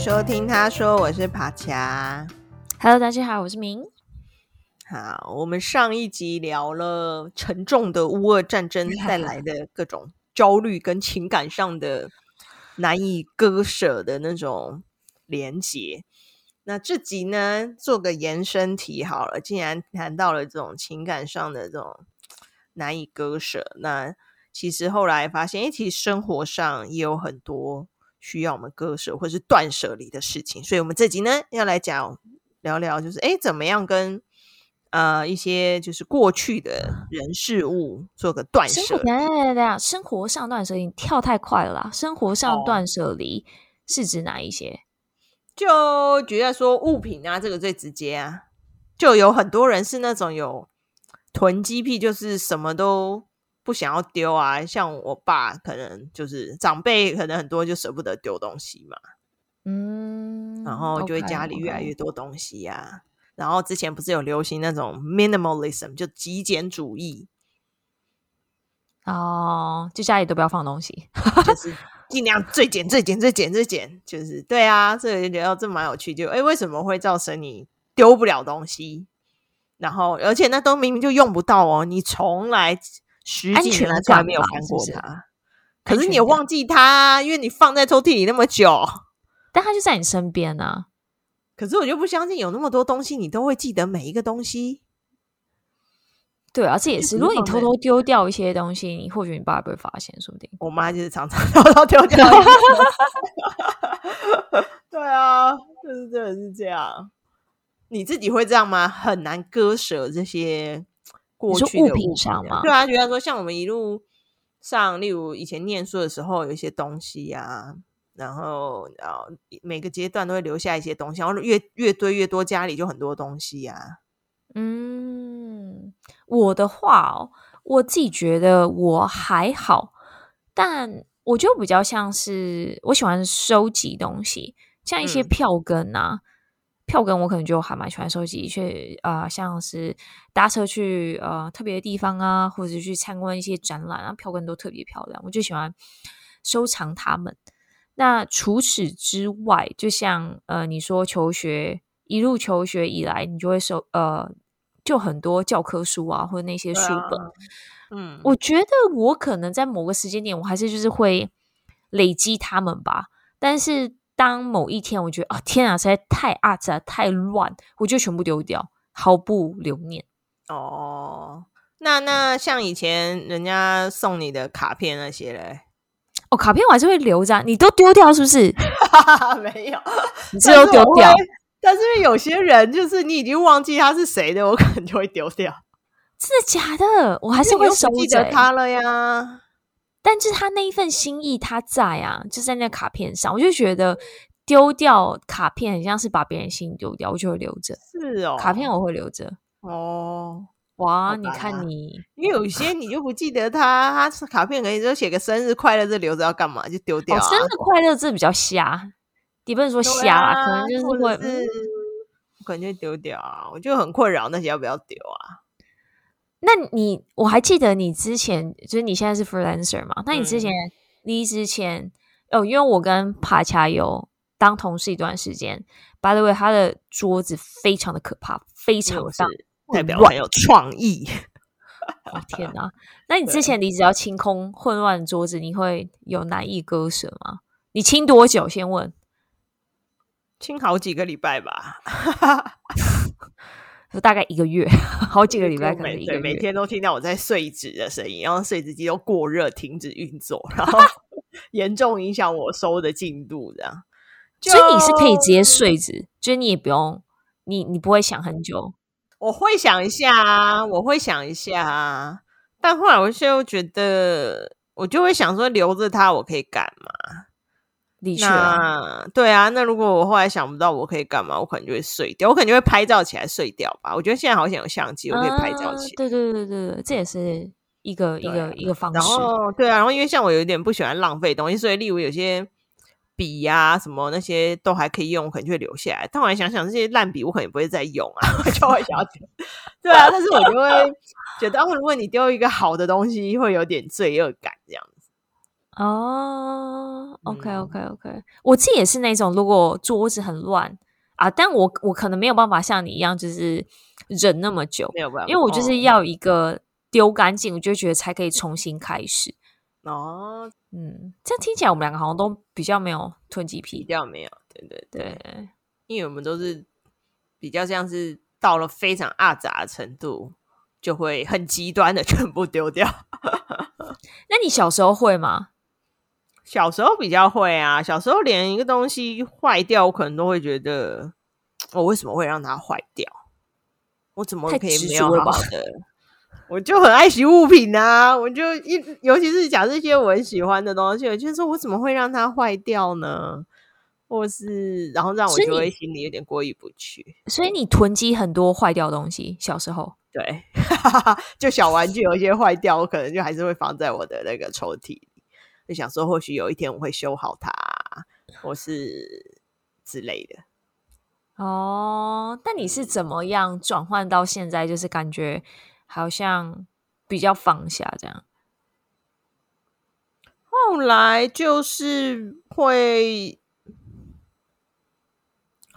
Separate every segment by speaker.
Speaker 1: 收听他说我是帕恰。
Speaker 2: Hello，大家好，我是明。
Speaker 1: 好，我们上一集聊了沉重的乌俄战争带来的各种焦虑跟情感上的难以割舍的那种连结。那这集呢，做个延伸题好了。既然谈到了这种情感上的这种难以割舍，那其实后来发现，诶，其实生活上也有很多。需要我们割舍或是断舍离的事情，所以我们这集呢要来讲聊聊，就是诶怎么样跟呃一些就是过去的人事物做个断舍。
Speaker 2: 等下等下，生活上断舍离跳太快了啦！生活上断舍离是指哪一些？
Speaker 1: 就觉得说物品啊，这个最直接啊，就有很多人是那种有囤积癖，就是什么都。不想要丢啊，像我爸可能就是长辈，可能很多就舍不得丢东西嘛，
Speaker 2: 嗯，
Speaker 1: 然后就会家里越来越多东西呀.然后之前不是有流行那种 minimalism，就极简主义，
Speaker 2: 哦，就家里都不要放东西，
Speaker 1: 就 是尽量最简、最简、最简、最简，就是对啊，这个就觉得这蛮有趣，就哎，为什么会造成你丢不了东西？然后而且那都明明就用不到哦，你从来。十几年来从来没有翻过它，可是你也忘记它，因为你放在抽屉里那么久，
Speaker 2: 但它就在你身边呢、啊。
Speaker 1: 可是我就不相信有那么多东西，你都会记得每一个东西。
Speaker 2: 对啊，这也是。如果你偷偷丢掉一些东西，你或许你爸不会发现，说不定。
Speaker 1: 我妈就是常常 偷偷丢掉。对啊，就是真的是这样。你自己会这样吗？很难割舍这些。过去的物品上嘛，对啊，觉得说像我们一路上，例如以前念书的时候，有一些东西呀、啊，然后然后每个阶段都会留下一些东西，然后越越堆越多，家里就很多东西呀、啊。
Speaker 2: 嗯，我的话哦，我自己觉得我还好，但我就比较像是我喜欢收集东西，像一些票根啊。嗯票根我可能就还蛮喜欢收集，去啊、呃，像是搭车去呃特别的地方啊，或者是去参观一些展览啊，票根都特别漂亮，我就喜欢收藏它们。那除此之外，就像呃你说求学一路求学以来，你就会收呃就很多教科书啊，或者那些书本。啊、嗯，我觉得我可能在某个时间点，我还是就是会累积它们吧，但是。当某一天我觉得啊、哦、天啊，实在太阿杂太乱，我就全部丢掉，毫不留念。
Speaker 1: 哦，那那像以前人家送你的卡片那些嘞？
Speaker 2: 哦，卡片我还是会留着，你都丢掉是不是？
Speaker 1: 没有，
Speaker 2: 你这都丢掉。
Speaker 1: 但是有些人就是你已经忘记他是谁的，我可能就会丢掉。
Speaker 2: 真的假的？我还是会舍不得
Speaker 1: 他了呀。
Speaker 2: 但是他那一份心意，他在啊，就在那卡片上，我就觉得丢掉卡片很像是把别人心丢掉，我就会留着。
Speaker 1: 是哦，
Speaker 2: 卡片我会留着。
Speaker 1: 哦，
Speaker 2: 哇，你看你，
Speaker 1: 因为有些你就不记得他，他卡片可以就写个生日快乐，这留着要干嘛？就丢掉、啊哦。生日快乐这
Speaker 2: 比较瞎，也不能说瞎、啊，可能就是会，
Speaker 1: 是嗯、我感觉丢掉啊，我就很困扰，那些要不要丢啊？
Speaker 2: 那你我还记得你之前就是你现在是 freelancer 嘛？那你之前离职前哦，因为我跟帕恰有当同事一段时间。By the way，他的桌子非常的可怕，非常大，
Speaker 1: 代表很有创意。
Speaker 2: 哦 天哪！那你之前离职要清空混乱的桌子，你会有难以割舍吗？你清多久？先问。
Speaker 1: 清好几个礼拜吧。
Speaker 2: 大概一个月，好几个礼拜，可能一个月
Speaker 1: 每，天都听到我在碎纸的声音，然后碎纸机都过热，停止运作，然后 严重影响我收的进度，这样。
Speaker 2: 所以你是可以直接碎纸，就是你也不用，你你不会想很久。
Speaker 1: 我会想一下啊，我会想一下啊，但后来我就觉得，我就会想说，留着它我可以干嘛？
Speaker 2: 的确、啊，
Speaker 1: 对啊，那如果我后来想不到我可以干嘛，我可能就会碎掉，我可能就会拍照起来碎掉吧。我觉得现在好像有相机，我可以拍照起来。
Speaker 2: 对、啊、对对对对，这也是一个一个一个方式。
Speaker 1: 然后对啊，然后因为像我有一点不喜欢浪费东西，所以例如有些笔呀、啊、什么那些都还可以用，我可能就会留下来。但我来想想这些烂笔，我可能不会再用啊，我 就会想要对啊，但是我就会觉得，哦，如果你丢一个好的东西，会有点罪恶感这样子。
Speaker 2: 哦，OK OK OK，我自己也是那种，如果桌子很乱啊，但我我可能没有办法像你一样，就是忍那么久，
Speaker 1: 没有办法，
Speaker 2: 因为我就是要一个丢干净，我就觉得才可以重新开始。
Speaker 1: 哦，
Speaker 2: 嗯，这样听起来我们两个好像都比较没有囤积癖，
Speaker 1: 比较没有，对对对，
Speaker 2: 对，
Speaker 1: 因为我们都是比较像是到了非常阿杂的程度，就会很极端的全部丢掉。
Speaker 2: 那你小时候会吗？
Speaker 1: 小时候比较会啊，小时候连一个东西坏掉，我可能都会觉得，我 为什么会让它坏掉？我怎么可以没有好的？我就很爱惜物品啊，我就一尤其是讲这些我很喜欢的东西，我就说我怎么会让它坏掉呢？或是然后让我就会心里有点过意不去。
Speaker 2: 所以你囤积很多坏掉的东西，小时候
Speaker 1: 对，就小玩具有一些坏掉，我可能就还是会放在我的那个抽屉里。就想说，或许有一天我会修好它，或是之类的。
Speaker 2: 哦，但你是怎么样转换到现在，就是感觉好像比较放下这样？
Speaker 1: 后来就是会。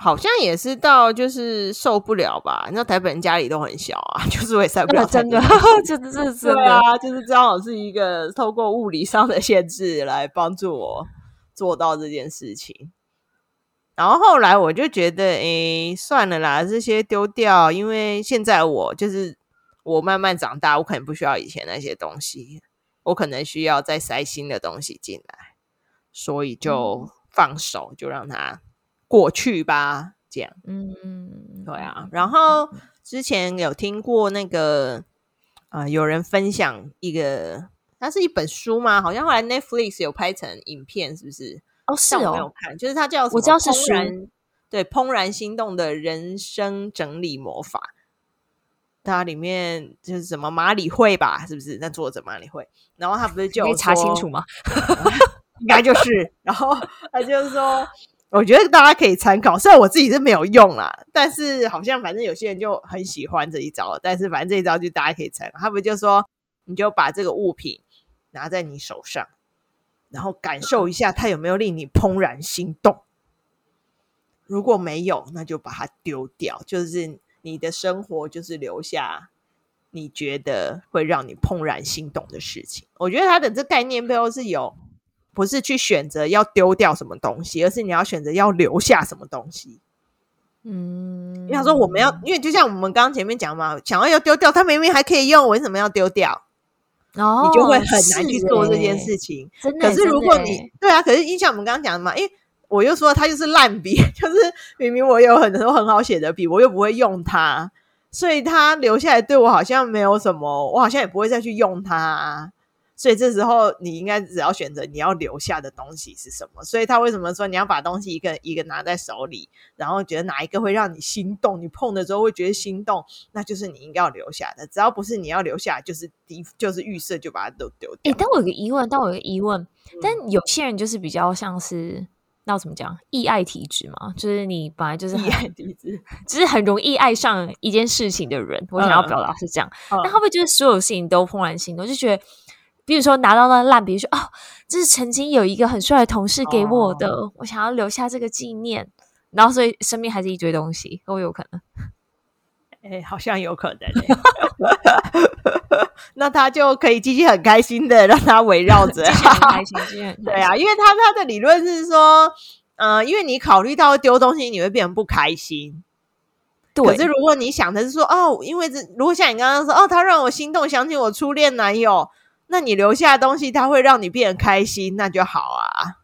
Speaker 1: 好像也是到就是受不了吧？你知道台北人家里都很小啊，就是我也塞不了。
Speaker 2: 真的，真的，真的，
Speaker 1: 对啊，就是正好是一个透过物理上的限制来帮助我做到这件事情。然后后来我就觉得，哎，算了啦，这些丢掉，因为现在我就是我慢慢长大，我可能不需要以前那些东西，我可能需要再塞新的东西进来，所以就放手，就让它。过去吧，这样，嗯，对啊。然后之前有听过那个啊、呃，有人分享一个，它是一本书吗？好像后来 Netflix 有拍成影片，是不是？
Speaker 2: 哦，是哦，
Speaker 1: 没有看，就是它叫？
Speaker 2: 我知道是书，
Speaker 1: 对，怦然心动的人生整理魔法。它里面就是什么马里会吧？是不是？那作者马里会，然后他不是就有
Speaker 2: 查清楚吗？
Speaker 1: 应该就是。然后他就是说。我觉得大家可以参考，虽然我自己是没有用啦，但是好像反正有些人就很喜欢这一招。但是反正这一招就大家可以参考。他不就说，你就把这个物品拿在你手上，然后感受一下它有没有令你怦然心动。如果没有，那就把它丢掉。就是你的生活就是留下你觉得会让你怦然心动的事情。我觉得它的这概念背后是有。不是去选择要丢掉什么东西，而是你要选择要留下什么东西。嗯，因为他说我们要，因为就像我们刚刚前面讲嘛，想要要丢掉，它明明还可以用，为什么要丢掉？哦，你就会很难去做这件事情。可是如果你对啊，可是印象我们刚刚讲的嘛，因为我又说它就是烂笔，就是明明我有很多很好写的笔，我又不会用它，所以它留下来对我好像没有什么，我好像也不会再去用它。所以这时候你应该只要选择你要留下的东西是什么。所以他为什么说你要把东西一个一个拿在手里，然后觉得哪一个会让你心动，你碰的时候会觉得心动，那就是你应该要留下的。只要不是你要留下，就是第就是预设就把它都丢掉。
Speaker 2: 诶，但我有个疑问，但我有个疑问，嗯、但有些人就是比较像是那怎么讲，易爱体质嘛，就是你本来就是
Speaker 1: 易爱体质，
Speaker 2: 就是很容易爱上一件事情的人。我想要表达是这样，嗯、但会不会就是所有事情都怦然心动，就觉得？比如说拿到那烂笔，说哦，这是曾经有一个很帅的同事给我的，哦、我想要留下这个纪念。然后所以身边还是一堆东西，都有可能。
Speaker 1: 哎，好像有可能。那他就可以继续很开心的让他围绕着，
Speaker 2: 很开心，开心
Speaker 1: 对啊，因为他他的理论是说，呃，因为你考虑到丢东西你会变得不开心。对。可是如果你想的是说，哦，因为这如果像你刚刚说，哦，他让我心动，想起我初恋男友。那你留下的东西，它会让你变得开心，那就好啊。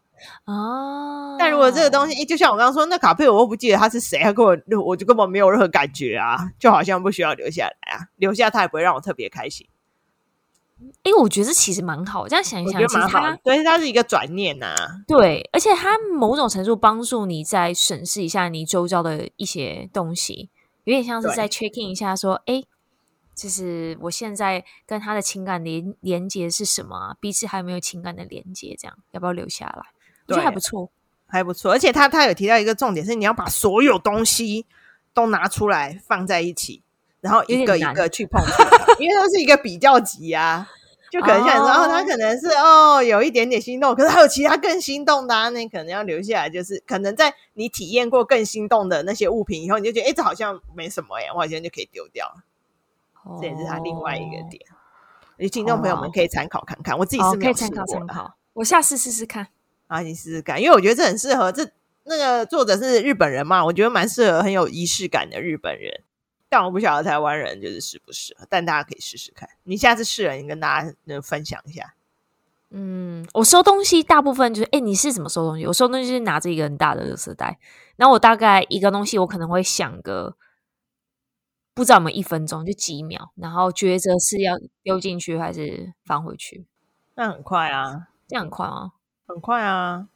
Speaker 1: 哦，但如果这个东西，就像我刚刚说，那卡片我又不记得他是谁，他跟我，我就根本没有任何感觉啊，就好像不需要留下来啊。留下他也不会让我特别开心。
Speaker 2: 哎，我觉得这其实蛮好，这样想一想，其实它
Speaker 1: 对它是一个转念呐、啊。
Speaker 2: 对，而且它某种程度帮助你再审视一下你周遭的一些东西，有点像是在 checking 一下，说，哎。就是我现在跟他的情感连连接是什么啊？彼此还有没有情感的连接？这样要不要留下来？我觉得还不错，
Speaker 1: 还不错。而且他他有提到一个重点是，你要把所有东西都拿出来放在一起，然后一个一个去碰触，因为它是一个比较级啊。就可能像你说，哦，他可能是哦有一点点心动，可是还有其他更心动的，啊，那你可能要留下来，就是可能在你体验过更心动的那些物品以后，你就觉得哎，这好像没什么呀，我好像就可以丢掉了。哦，这也是他另外一个点，所以听众朋友们可以参考看看。我自己是可以参考参考，
Speaker 2: 我下次试试看。
Speaker 1: 啊，你试试看，因为我觉得这很适合这。那个作者是日本人嘛？我觉得蛮适合很有仪式感的日本人，但我不晓得台湾人就是适不适合。但大家可以试试看，你下次试了，你跟大家能分享一下。
Speaker 2: 嗯，我收东西大部分就是，哎、欸，你是怎么收东西？我收东西是拿着一个很大的垃圾袋，然后我大概一个东西，我可能会想个不知道我们一分钟，就几秒，然后抉择是要丢进去还是放回去。
Speaker 1: 那很快啊，
Speaker 2: 这样很快吗？
Speaker 1: 很快啊，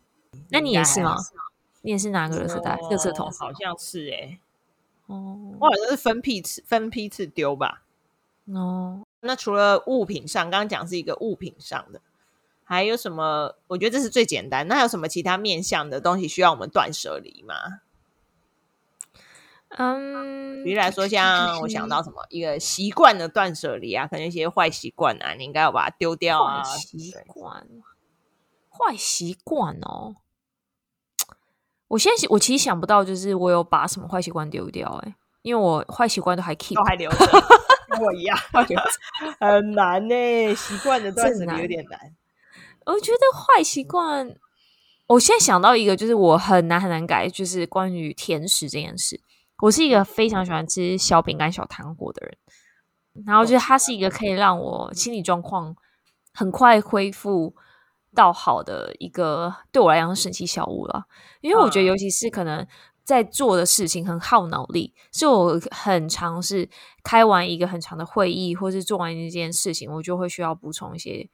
Speaker 2: 那你也是吗？你也是拿个垃圾袋、垃圾桶？
Speaker 1: 好像是哎、欸，哦，我好像是分批次、分批次丢吧。哦，那除了物品上，刚刚讲是一个物品上的，还有什么？我觉得这是最简单。那还有什么其他面向的东西需要我们断舍离吗？
Speaker 2: 嗯，
Speaker 1: 比如来说，像我想到什么一个习惯的断舍离啊，可能一些坏习惯啊，你应该要把它丢掉啊。
Speaker 2: 习惯，坏习惯哦。我现在我其实想不到，就是我有把什么坏习惯丢掉哎、欸，因为我坏习惯都还 keep，
Speaker 1: 都还留着，跟我一样，很难呢、欸。习惯的断舍离有点难。
Speaker 2: 我觉得坏习惯，我现在想到一个，就是我很难很难改，就是关于甜食这件事。我是一个非常喜欢吃小饼干、小糖果的人，然后就是它是一个可以让我心理状况很快恢复。到好的一个对我来讲是神奇小物了，因为我觉得尤其是可能在做的事情很耗脑力，所以我很常是开完一个很长的会议，或是做完一件事情，我就会需要补充一些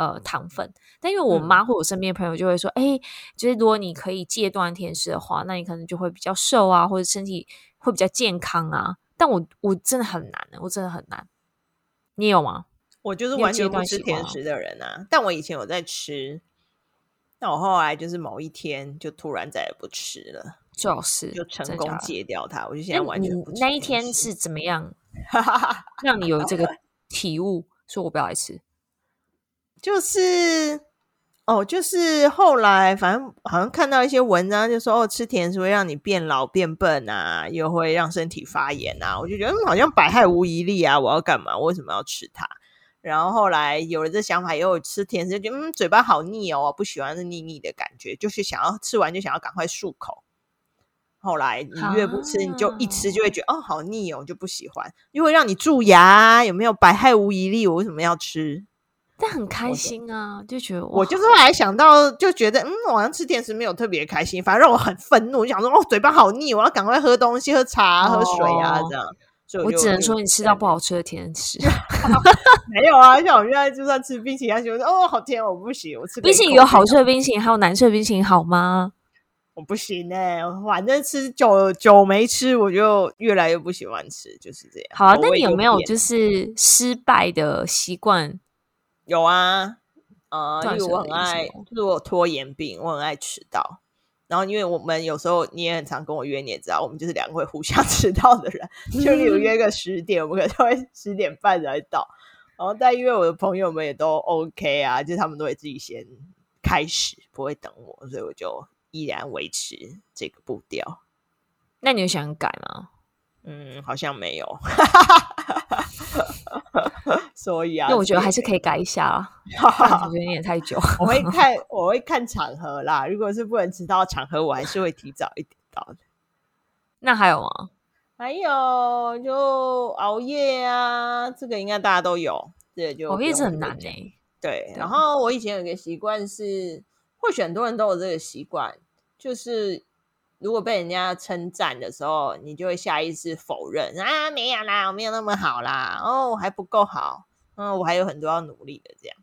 Speaker 2: 呃糖分。但因为我妈或我身边的朋友就会说，哎、嗯，就是如果你可以戒断甜食的话，那你可能就会比较瘦啊，或者身体会比较健康啊。但我我真的很难，我真的很难。你有吗？
Speaker 1: 我就是完全不吃甜食的人啊，但我以前有在吃，但我后来就是某一天就突然再也不吃了，
Speaker 2: 就是
Speaker 1: 就成功戒掉它。我就现在完全不吃。
Speaker 2: 那一天是怎么样 让你有这个体悟，说我不要来吃？
Speaker 1: 就是哦，就是后来反正好像看到一些文章，就说哦，吃甜食会让你变老变笨啊，又会让身体发炎啊。我就觉得，好像百害无一利啊，我要干嘛？为什么要吃它？然后后来有了这想法，以后吃甜食就觉得嗯，嘴巴好腻哦，不喜欢是腻腻的感觉，就是想要吃完就想要赶快漱口。后来你越不吃，你就一吃就会觉得哦，好腻哦，就不喜欢，又会让你蛀牙，有没有百害无一利？我为什么要吃？
Speaker 2: 但很开心啊，就觉得
Speaker 1: 我就是后来想到，就觉得嗯，晚上吃甜食没有特别开心，反而让我很愤怒，就想说哦，嘴巴好腻，我要赶快喝东西，喝茶、喝水啊，这样。
Speaker 2: 我，我只能说你吃到不好吃的甜食
Speaker 1: 没有啊！像我现在就算吃冰淇淋，他觉得哦好甜，我不行。我吃
Speaker 2: 冰淇淋有好吃的冰淇淋，还有难吃的冰淇淋好吗？
Speaker 1: 我不行哎、欸，反正吃久久没吃，我就越来越不喜欢吃，就是这样。
Speaker 2: 好啊，那你有没有就是失败的习惯？
Speaker 1: 有啊，呃，因为我很爱，就是我拖延病，我很爱迟到。然后，因为我们有时候你也很常跟我约，你也知道，我们就是两个会互相 迟到的人。就例如约个十点，我们可能会十点半才到。然后，但因为我的朋友们也都 OK 啊，就是他们都会自己先开始，不会等我，所以我就依然维持这个步调。
Speaker 2: 那你有想改吗？
Speaker 1: 嗯，好像没有。所以啊，
Speaker 2: 那我觉得还是可以改一下啊。我觉得有点太久。
Speaker 1: 我会看，我会看场合啦。如果是不能迟到场合，我还是会提早一点到的。
Speaker 2: 那还有吗？
Speaker 1: 还有就熬夜啊，这个应该大家都有。对，就
Speaker 2: 熬夜是很难诶、欸。
Speaker 1: 对，然后我以前有个习惯是，或许很多人都有这个习惯，就是。如果被人家称赞的时候，你就会下意识否认啊，没有啦，我没有那么好啦，哦，我还不够好，嗯，我还有很多要努力的这样。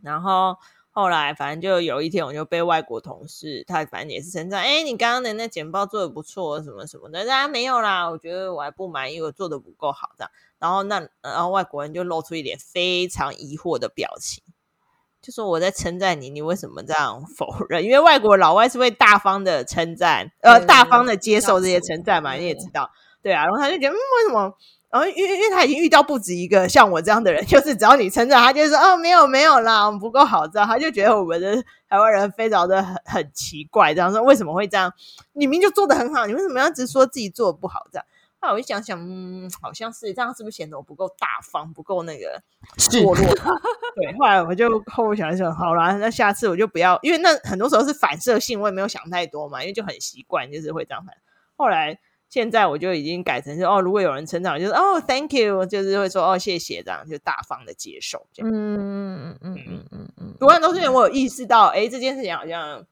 Speaker 1: 然后后来，反正就有一天，我就被外国同事，他反正也是称赞，哎，你刚刚的那简报做的不错，什么什么的，啊，没有啦，我觉得我还不满意，我做的不够好这样。然后那然后外国人就露出一点非常疑惑的表情。就说我在称赞你，你为什么这样否认？因为外国老外是会大方的称赞，呃，大方的接受这些称赞嘛，你也知道，对啊。然后他就觉得，嗯，为什么？然后因为因为他已经遇到不止一个像我这样的人，就是只要你称赞他，就说哦没有没有啦，我们不够好，这样他就觉得我们的台湾人非常的很很奇怪，这样说为什么会这样？你明明就做的很好，你为什么要只说自己做的不好？这样，后来我一想想，嗯，好像是这样，是不是显得我不够大方，不够那个堕落？对，后来我就后来想一想，好啦，那下次我就不要，因为那很多时候是反射性，我也没有想太多嘛，因为就很习惯，就是会这样反。后来。现在我就已经改成说哦，如果有人成长，就是哦，thank you，就是会说哦，谢谢这样，就大方的接受这样。嗯嗯嗯嗯嗯嗯嗯。都是因为我有意识到，哎，这件事情好像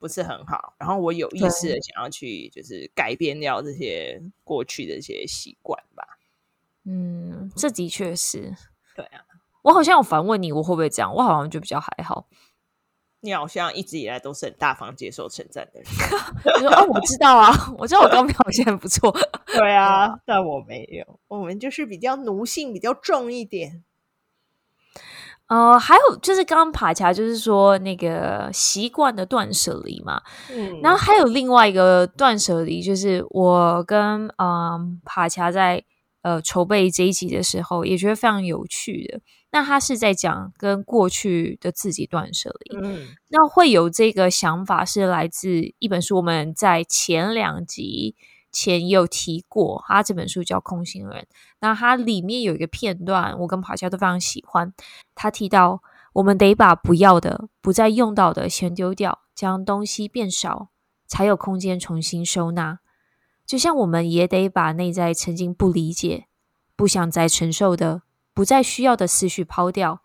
Speaker 1: 不是很好，然后我有意识的想要去就是改变掉这些过去的一些习惯吧。
Speaker 2: 嗯，这的确是。
Speaker 1: 对啊，
Speaker 2: 我好像有反问你，我会不会这样？我好像就比较还好。
Speaker 1: 你好像一直以来都是很大方接受称赞的人。
Speaker 2: 我说哦，我知道啊，我知道我刚表现不错。
Speaker 1: 对啊，但我没有。我们就是比较奴性比较重一点。
Speaker 2: 呃，还有就是刚刚爬墙，就是说那个习惯的断舍离嘛。嗯。然后还有另外一个断舍离，就是我跟嗯、呃、爬墙在呃筹备这一集的时候，也觉得非常有趣的。那他是在讲跟过去的自己断舍离，嗯，那会有这个想法是来自一本书，我们在前两集前有提过，他这本书叫《空心人》，那它里面有一个片段，我跟爬墙都非常喜欢，他提到我们得把不要的、不再用到的先丢掉，将东西变少，才有空间重新收纳，就像我们也得把内在曾经不理解、不想再承受的。不再需要的思绪抛掉，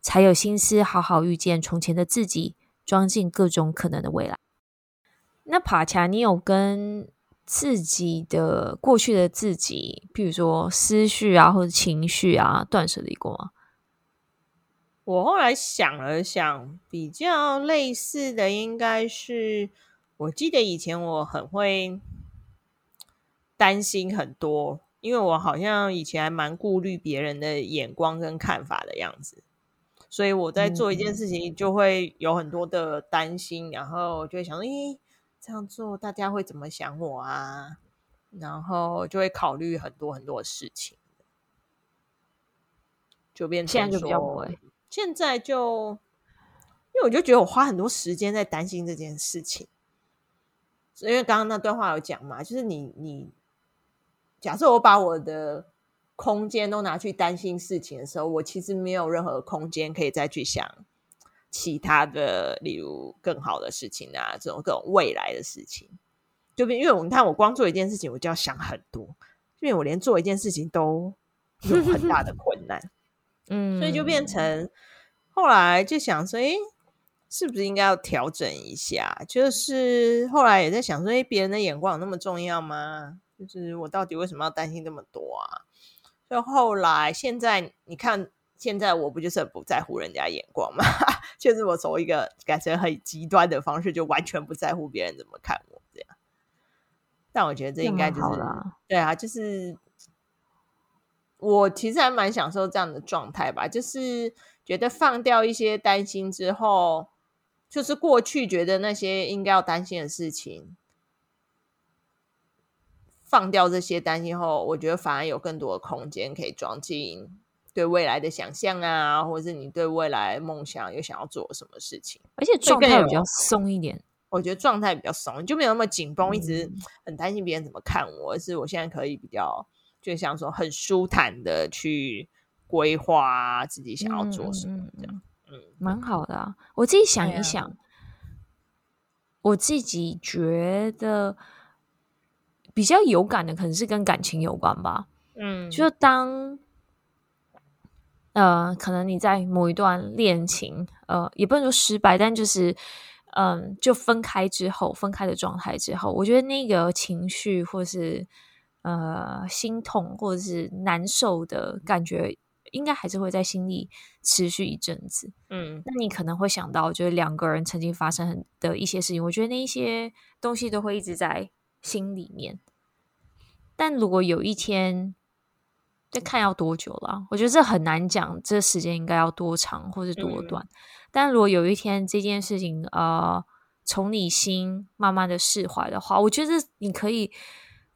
Speaker 2: 才有心思好好遇见从前的自己，装进各种可能的未来。那爬墙，你有跟自己的过去的自己，譬如说思绪啊，或者情绪啊，断舍离过吗？
Speaker 1: 我后来想了想，比较类似的应该是，我记得以前我很会担心很多。因为我好像以前还蛮顾虑别人的眼光跟看法的样子，所以我在做一件事情就会有很多的担心，嗯、然后就会想说，咦，这样做大家会怎么想我啊？然后就会考虑很多很多的事情，就变成
Speaker 2: 现在就比较不会。
Speaker 1: 现在就，因为我就觉得我花很多时间在担心这件事情，因为刚刚那段话有讲嘛，就是你你。假设我把我的空间都拿去担心事情的时候，我其实没有任何空间可以再去想其他的，例如更好的事情啊，这种各种未来的事情。就因为我你看，我光做一件事情，我就要想很多，因为我连做一件事情都有很大的困难，嗯，所以就变成后来就想说，诶，是不是应该要调整一下？就是后来也在想说，诶，别人的眼光有那么重要吗？就是我到底为什么要担心这么多啊？所以后来现在你看，现在我不就是很不在乎人家眼光吗？就是我从一个改成很极端的方式，就完全不在乎别人怎么看我这样。但我觉得这应该就是对啊，就是我其实还蛮享受这样的状态吧。就是觉得放掉一些担心之后，就是过去觉得那些应该要担心的事情。放掉这些担心后，我觉得反而有更多的空间可以装进对未来的想象啊，或者是你对未来梦想有想要做什么事情，
Speaker 2: 而且状态比较松一点。
Speaker 1: 我觉得状态比较松，就没有那么紧绷，一直很担心别人怎么看我。而是我现在可以比较，就像说很舒坦的去规划自己想要做什么这样。嗯，嗯，
Speaker 2: 蛮好的啊。我自己想一想，啊、我自己觉得。比较有感的可能是跟感情有关吧，嗯，就当，呃，可能你在某一段恋情，呃，也不能说失败，但就是，嗯、呃，就分开之后，分开的状态之后，我觉得那个情绪或是呃心痛或者是难受的感觉，应该还是会在心里持续一阵子，嗯，那你可能会想到，就是两个人曾经发生的一些事情，我觉得那一些东西都会一直在心里面。但如果有一天，就看要多久了。我觉得这很难讲，这时间应该要多长或是多短。嗯。但如果有一天这件事情，呃，从你心慢慢的释怀的话，我觉得你可以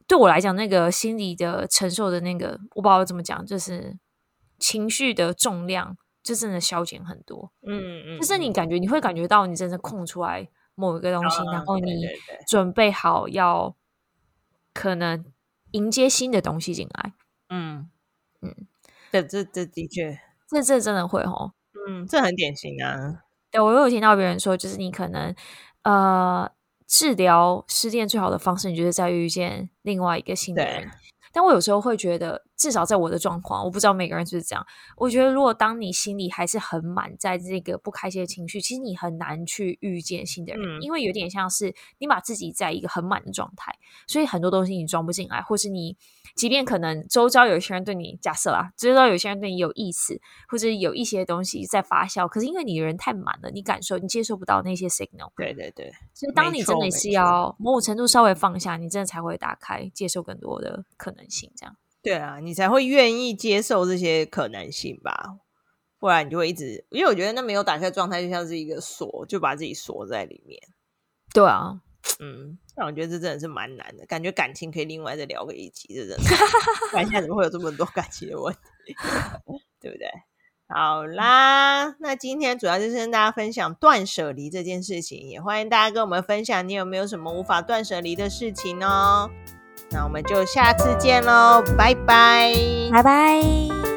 Speaker 2: 对我来讲，那个心理的承受的那个，我不知道怎么讲，就是情绪的重量，就真的消减很多。嗯嗯，就是你感觉你会感觉到你真的空出来某一个东西，然后你准备好要可能迎接新的东西进来。嗯
Speaker 1: 嗯，这这这的确，
Speaker 2: 这这真的会哦。
Speaker 1: 嗯，这很典型啊。
Speaker 2: 对，我有听到别人说，就是你可能呃。治疗失恋最好的方式，你就是在遇见另外一个新的人。但我有时候会觉得，至少在我的状况，我不知道每个人是不是这样。我觉得，如果当你心里还是很满，在这个不开心的情绪，其实你很难去遇见新的人，嗯、因为有点像是你把自己在一个很满的状态，所以很多东西你装不进来，或是你。即便可能周遭有些人对你，假设啦，周遭有些人对你有意思，或者有一些东西在发酵，可是因为你的人太满了，你感受你接受不到那些 signal。
Speaker 1: 对对对，
Speaker 2: 所以当你真的是要某种程度稍微放下，你真的才会打开，接受更多的可能性。这样
Speaker 1: 对啊，你才会愿意接受这些可能性吧？不然你就会一直，因为我觉得那没有打开状态，就像是一个锁，就把自己锁在里面。
Speaker 2: 对啊。
Speaker 1: 嗯，但我觉得这真的是蛮难的，感觉感情可以另外再聊个一集，这真的。不然现在怎么会有这么多感情的问题？对不对？好啦，那今天主要就是跟大家分享断舍离这件事情，也欢迎大家跟我们分享你有没有什么无法断舍离的事情哦。那我们就下次见喽，拜拜，
Speaker 2: 拜拜。